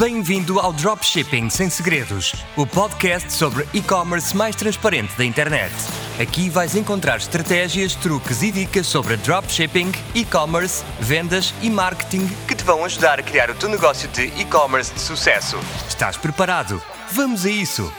Bem-vindo ao Dropshipping Sem Segredos, o podcast sobre e-commerce mais transparente da internet. Aqui vais encontrar estratégias, truques e dicas sobre dropshipping, e-commerce, vendas e marketing que te vão ajudar a criar o teu negócio de e-commerce de sucesso. Estás preparado? Vamos a isso!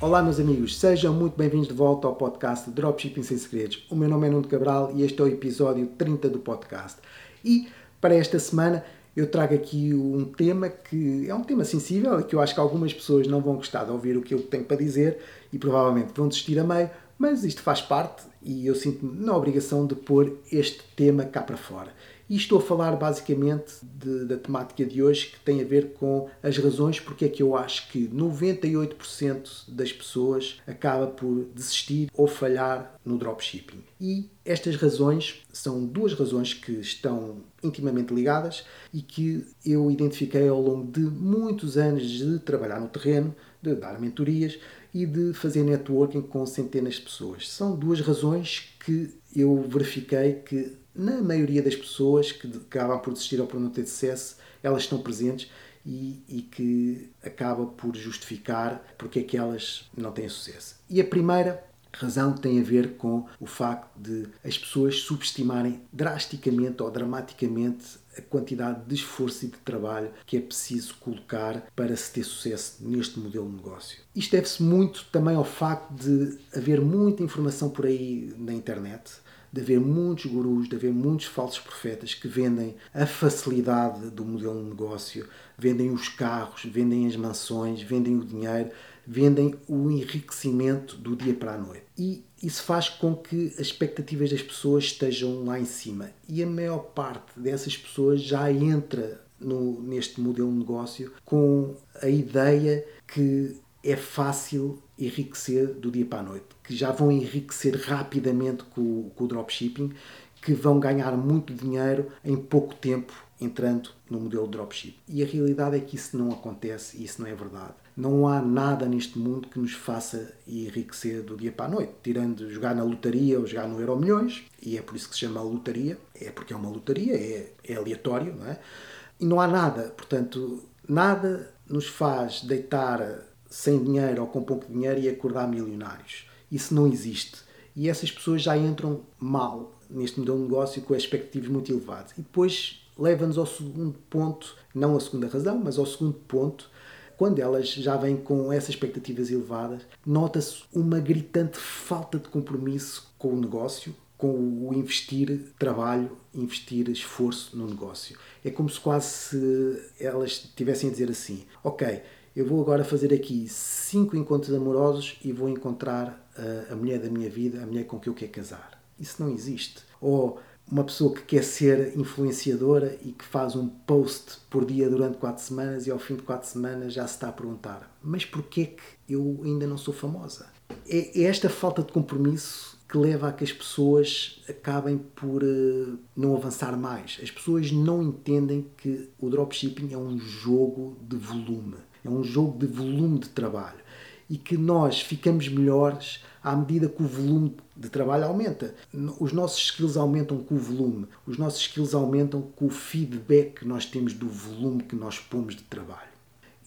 Olá, meus amigos, sejam muito bem-vindos de volta ao podcast Dropshipping Sem Segredos. O meu nome é Nuno Cabral e este é o episódio 30 do podcast. E para esta semana eu trago aqui um tema que é um tema sensível e que eu acho que algumas pessoas não vão gostar de ouvir o que eu tenho para dizer e provavelmente vão desistir a meio, mas isto faz parte e eu sinto-me na obrigação de pôr este tema cá para fora. E estou a falar basicamente de, da temática de hoje que tem a ver com as razões porque é que eu acho que 98% das pessoas acaba por desistir ou falhar no dropshipping. E estas razões são duas razões que estão intimamente ligadas e que eu identifiquei ao longo de muitos anos de trabalhar no terreno, de dar mentorias e de fazer networking com centenas de pessoas. São duas razões que eu verifiquei que na maioria das pessoas que acabam por desistir ou por não ter sucesso, elas estão presentes e, e, que acaba por justificar porque é que elas não têm sucesso. E a primeira razão tem a ver com o facto de as pessoas subestimarem drasticamente ou dramaticamente a quantidade de esforço e de trabalho que é preciso colocar para se ter sucesso neste modelo de negócio. Isto deve-se muito também ao facto de haver muita informação por aí na internet de haver muitos gurus, de haver muitos falsos profetas que vendem a facilidade do modelo de negócio, vendem os carros, vendem as mansões, vendem o dinheiro, vendem o enriquecimento do dia para a noite. E isso faz com que as expectativas das pessoas estejam lá em cima. E a maior parte dessas pessoas já entra no, neste modelo de negócio com a ideia que é fácil enriquecer do dia para a noite, que já vão enriquecer rapidamente com, com o dropshipping, que vão ganhar muito dinheiro em pouco tempo entrando no modelo dropship. E a realidade é que isso não acontece e isso não é verdade. Não há nada neste mundo que nos faça enriquecer do dia para a noite, tirando jogar na lotaria ou jogar no Euro Milhões, e é por isso que se chama lotaria, é porque é uma lotaria, é, é aleatório, não é? E não há nada, portanto, nada nos faz deitar sem dinheiro ou com pouco dinheiro e acordar milionários. Isso não existe. E essas pessoas já entram mal neste modelo de negócio com expectativas muito elevadas. E depois leva-nos ao segundo ponto, não a segunda razão, mas ao segundo ponto, quando elas já vêm com essas expectativas elevadas, nota-se uma gritante falta de compromisso com o negócio, com o investir trabalho, investir esforço no negócio. É como se quase elas estivessem a dizer assim: Ok, eu vou agora fazer aqui cinco encontros amorosos e vou encontrar a, a mulher da minha vida, a mulher com quem eu quero casar. Isso não existe. Ou uma pessoa que quer ser influenciadora e que faz um post por dia durante quatro semanas e ao fim de quatro semanas já se está a perguntar mas porquê que eu ainda não sou famosa? É, é esta falta de compromisso que leva a que as pessoas acabem por uh, não avançar mais. As pessoas não entendem que o dropshipping é um jogo de volume é um jogo de volume de trabalho e que nós ficamos melhores à medida que o volume de trabalho aumenta. Os nossos skills aumentam com o volume, os nossos skills aumentam com o feedback que nós temos do volume que nós pomos de trabalho.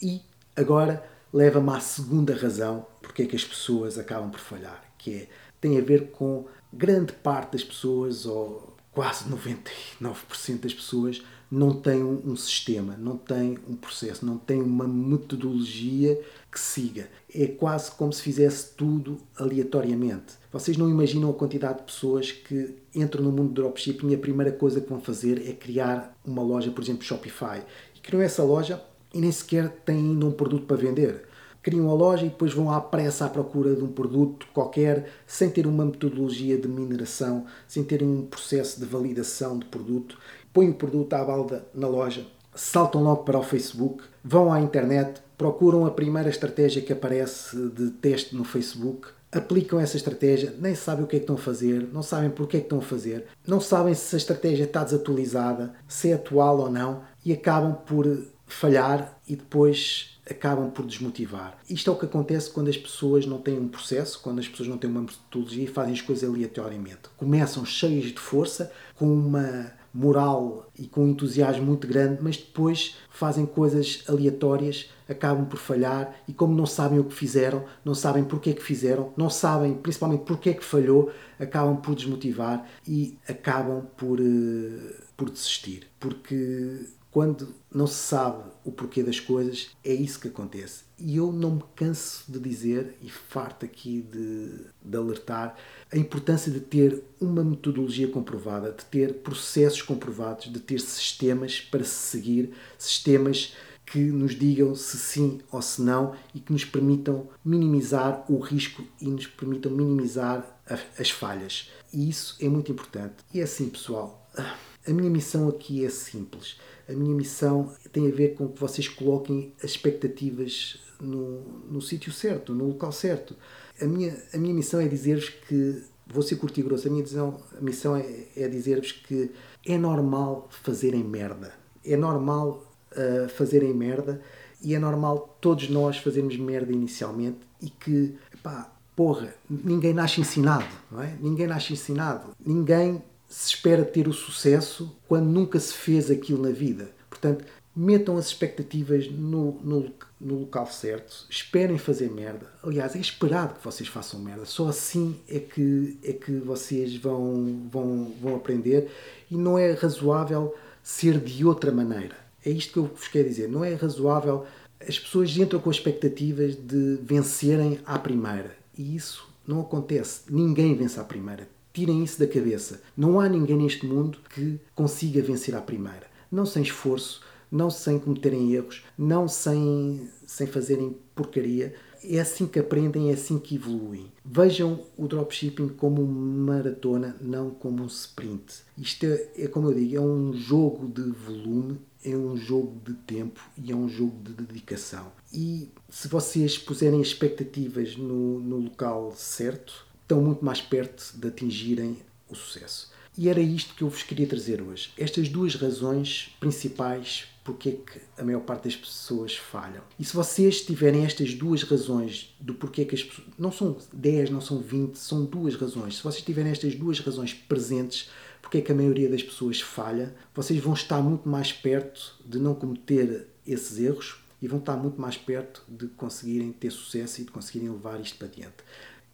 E agora leva-me à segunda razão porque é que as pessoas acabam por falhar, que é tem a ver com grande parte das pessoas, ou quase 99% das pessoas, não tem um, sistema, não tem um processo, não tem uma metodologia que siga. É quase como se fizesse tudo aleatoriamente. Vocês não imaginam a quantidade de pessoas que entram no mundo do dropshipping e a primeira coisa que vão fazer é criar uma loja, por exemplo, Shopify. E criam essa loja e nem sequer têm ainda um produto para vender criam a loja e depois vão à pressa à procura de um produto qualquer, sem ter uma metodologia de mineração, sem ter um processo de validação de produto põem o produto à balda na loja, saltam logo para o Facebook, vão à internet, procuram a primeira estratégia que aparece de teste no Facebook, aplicam essa estratégia, nem sabem o que é que estão a fazer, não sabem porque é que estão a fazer, não sabem se a estratégia está desatualizada, se é atual ou não, e acabam por falhar e depois acabam por desmotivar. Isto é o que acontece quando as pessoas não têm um processo, quando as pessoas não têm uma metodologia e fazem as coisas aleatoriamente. Começam cheias de força, com uma moral e com um entusiasmo muito grande, mas depois fazem coisas aleatórias, acabam por falhar e como não sabem o que fizeram, não sabem porque é que fizeram, não sabem principalmente porque é que falhou, acabam por desmotivar e acabam por, uh, por desistir. Porque quando não se sabe o porquê das coisas, é isso que acontece. E eu não me canso de dizer, e farto aqui de, de alertar, a importância de ter uma metodologia comprovada, de ter processos comprovados, de ter sistemas para se seguir, sistemas que nos digam se sim ou se não e que nos permitam minimizar o risco e nos permitam minimizar as falhas. E isso é muito importante. E é assim, pessoal, a minha missão aqui é simples a minha missão tem a ver com que vocês coloquem as expectativas no, no sítio certo, no local certo. A minha, a minha missão é dizer-vos que, vou ser curto e grosso, a minha missão, a missão é, é dizer-vos que é normal fazerem merda. É normal uh, fazerem merda e é normal todos nós fazermos merda inicialmente e que, pá, porra, ninguém nasce ensinado, não é? Ninguém nasce ensinado. Ninguém se espera ter o sucesso quando nunca se fez aquilo na vida. Portanto, metam as expectativas no, no, no, local certo, esperem fazer merda. Aliás, é esperado que vocês façam merda. Só assim é que, é que vocês vão, vão, vão aprender e não é razoável ser de outra maneira. É isto que eu vos quero dizer. Não é razoável. As pessoas entram com expectativas de vencerem à primeira. E isso não acontece. Ninguém vence à primeira. Tirem isso da cabeça. Não há ninguém neste mundo que consiga vencer à primeira. Não sem esforço, não sem cometerem erros, não sem, sem fazerem porcaria. É assim que aprendem, é assim que evoluem. Vejam o dropshipping como uma maratona, não como um sprint. Isto é, é como eu digo, é um jogo de volume, é um jogo de tempo e é um jogo de dedicação. E se vocês puserem expectativas no, no local certo, estão muito mais perto de atingirem o sucesso. E era isto que eu vos queria trazer hoje. Estas duas razões principais porque é que a maior parte das pessoas falham. E se vocês tiverem estas duas razões do porquê que as pessoas. Não são 10, não são 20, são duas razões. Se vocês tiverem estas duas razões presentes, porque é que a maioria das pessoas falha, vocês vão estar muito mais perto de não cometer esses erros e vão estar muito mais perto de conseguirem ter sucesso e de conseguirem levar isto para diante.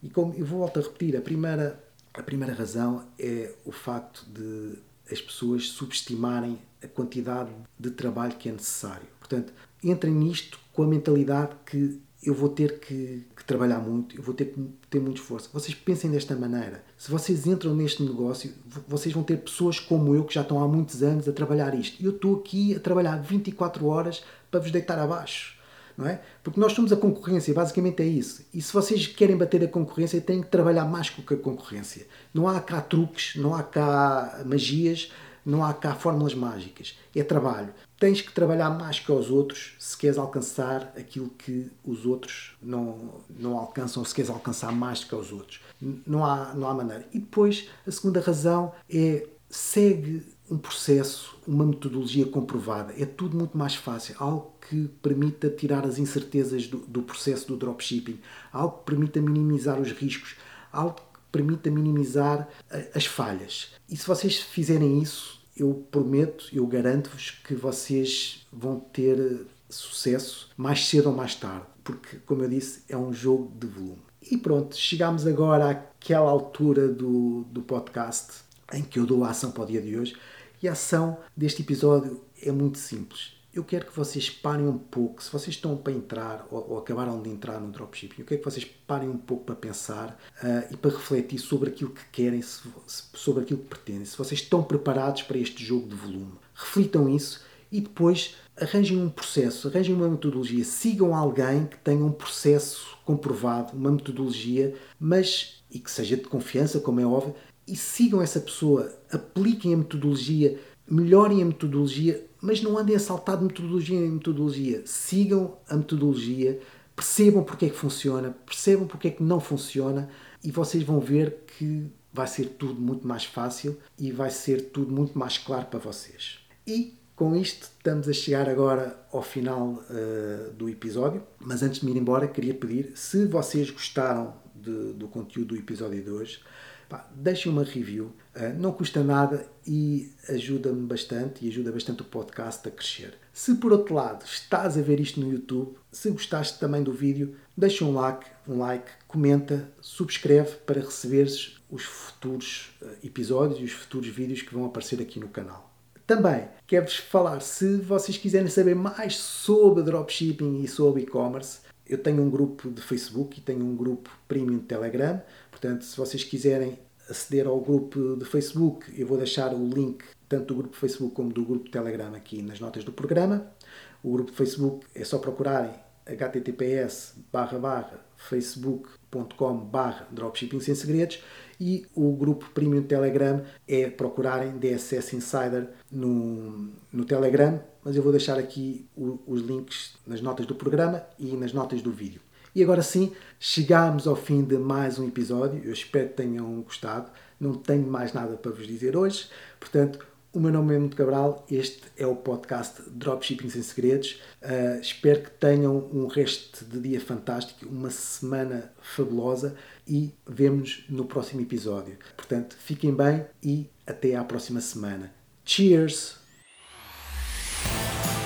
E como eu volto a repetir, a primeira, a primeira razão é o facto de as pessoas subestimarem a quantidade de trabalho que é necessário. Portanto, entrem nisto com a mentalidade que eu vou ter que, que, trabalhar muito, eu vou ter que ter muito esforço. Vocês pensem desta maneira. Se vocês entram neste negócio, vocês vão ter pessoas como eu que já estão há muitos anos a trabalhar isto. Eu estou aqui a trabalhar 24 horas para vos deitar abaixo não é? Porque nós somos a concorrência, basicamente é isso. E se vocês querem bater a concorrência, têm que trabalhar mais com a concorrência. Não há cá truques, não há cá magias, não há cá fórmulas mágicas. É trabalho. Tens que trabalhar mais que os outros se queres alcançar aquilo que os outros não, não alcançam, se queres alcançar mais que os outros. Não há, não há maneira. E depois, a segunda razão é segue um processo, uma metodologia comprovada. É tudo muito mais fácil. Algo que permita tirar as incertezas do, do processo do dropshipping, algo que permita minimizar os riscos, algo que permita minimizar eh, as falhas. E se vocês fizerem isso, eu prometo, eu garanto-vos que vocês vão ter sucesso mais cedo ou mais tarde, porque, como eu disse, é um jogo de volume. E pronto, chegamos agora àquela altura do, do podcast em que eu dou a ação para o dia de hoje. E a ação deste episódio é muito simples. Eu quero que vocês parem um pouco, se vocês estão para entrar ou, ou acabaram de entrar no dropshipping, eu quero que vocês parem um pouco para pensar uh, e para refletir sobre aquilo que querem, se, sobre aquilo que pretendem, se vocês estão preparados para este jogo de volume. Reflitam isso e depois arranjem um processo, arranjem uma metodologia, sigam alguém que tenha um processo comprovado, uma metodologia, mas e que seja de confiança, como é óbvio, e sigam essa pessoa, apliquem a metodologia, melhorem a metodologia, mas não andem a saltar de metodologia em metodologia. Sigam a metodologia, percebam porque é que funciona, percebam porque é que não funciona e vocês vão ver que vai ser tudo muito mais fácil e vai ser tudo muito mais claro para vocês. E com isto estamos a chegar agora ao final uh, do episódio, mas antes de me ir embora queria pedir, se vocês gostaram de, do conteúdo do episódio de hoje, pá, deixem uma review. Uh, não custa nada e ajuda-me bastante e ajuda bastante o podcast a crescer. Se por outro lado estás a ver isto no YouTube, se gostaste também do vídeo, deixa um like, um like, comenta, subscreve para receberes os futuros uh, episódios e os futuros vídeos que vão aparecer aqui no canal. Também quero-vos falar, se vocês quiserem saber mais sobre dropshipping e sobre e-commerce, eu tenho um grupo de Facebook e tenho um grupo premium de Telegram. Portanto, se vocês quiserem aceder ao grupo de Facebook, eu vou deixar o link tanto do grupo Facebook como do grupo Telegram aqui nas notas do programa. O grupo de Facebook é só procurarem https facebook.com dropshipping sem segredos e o grupo premium Telegram é procurarem DSS Insider no, no Telegram, mas eu vou deixar aqui o, os links nas notas do programa e nas notas do vídeo. E agora sim, chegamos ao fim de mais um episódio. Eu espero que tenham gostado. Não tenho mais nada para vos dizer hoje. Portanto, o meu nome é Muito Cabral, este é o podcast Dropshipping Sem Segredos. Uh, espero que tenham um resto de dia fantástico, uma semana fabulosa e vemos no próximo episódio. Portanto, fiquem bem e até à próxima semana. Cheers!